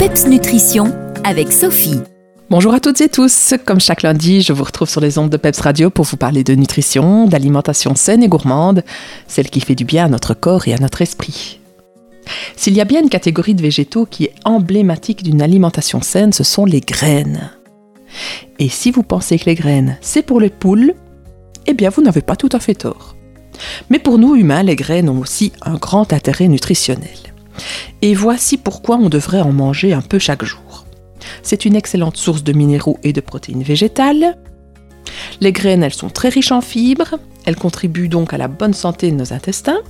PEPS Nutrition avec Sophie. Bonjour à toutes et tous. Comme chaque lundi, je vous retrouve sur les ondes de PEPS Radio pour vous parler de nutrition, d'alimentation saine et gourmande, celle qui fait du bien à notre corps et à notre esprit. S'il y a bien une catégorie de végétaux qui est emblématique d'une alimentation saine, ce sont les graines. Et si vous pensez que les graines, c'est pour les poules, eh bien vous n'avez pas tout à fait tort. Mais pour nous humains, les graines ont aussi un grand intérêt nutritionnel. Et voici pourquoi on devrait en manger un peu chaque jour. C'est une excellente source de minéraux et de protéines végétales. Les graines, elles sont très riches en fibres, elles contribuent donc à la bonne santé de nos intestins.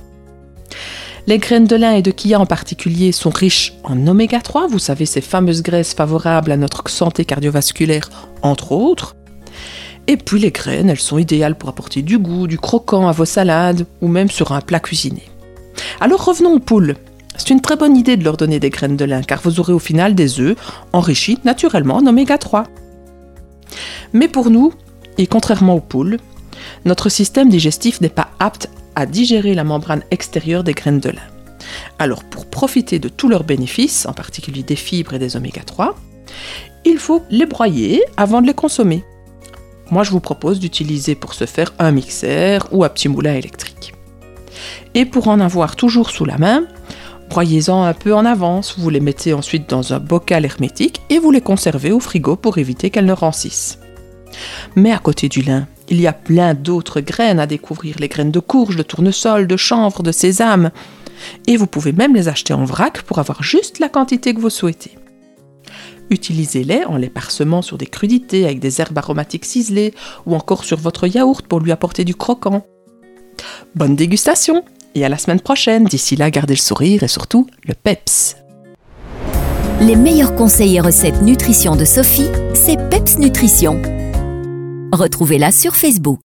Les graines de lin et de chia en particulier sont riches en oméga 3, vous savez ces fameuses graisses favorables à notre santé cardiovasculaire entre autres. Et puis les graines, elles sont idéales pour apporter du goût, du croquant à vos salades ou même sur un plat cuisiné. Alors revenons aux poules. C'est une très bonne idée de leur donner des graines de lin car vous aurez au final des œufs enrichis naturellement en oméga 3. Mais pour nous, et contrairement aux poules, notre système digestif n'est pas apte à digérer la membrane extérieure des graines de lin. Alors pour profiter de tous leurs bénéfices, en particulier des fibres et des oméga 3, il faut les broyer avant de les consommer. Moi, je vous propose d'utiliser pour ce faire un mixeur ou un petit moulin électrique. Et pour en avoir toujours sous la main, broyez-en un peu en avance, vous les mettez ensuite dans un bocal hermétique et vous les conservez au frigo pour éviter qu'elles ne rancissent. Mais à côté du lin, il y a plein d'autres graines à découvrir, les graines de courge, de tournesol, de chanvre, de sésame. Et vous pouvez même les acheter en vrac pour avoir juste la quantité que vous souhaitez. Utilisez-les en les parsemant sur des crudités avec des herbes aromatiques ciselées ou encore sur votre yaourt pour lui apporter du croquant. Bonne dégustation et à la semaine prochaine. D'ici là, gardez le sourire et surtout le PEPS. Les meilleurs conseils et recettes nutrition de Sophie, c'est PEPS Nutrition. Retrouvez-la sur Facebook.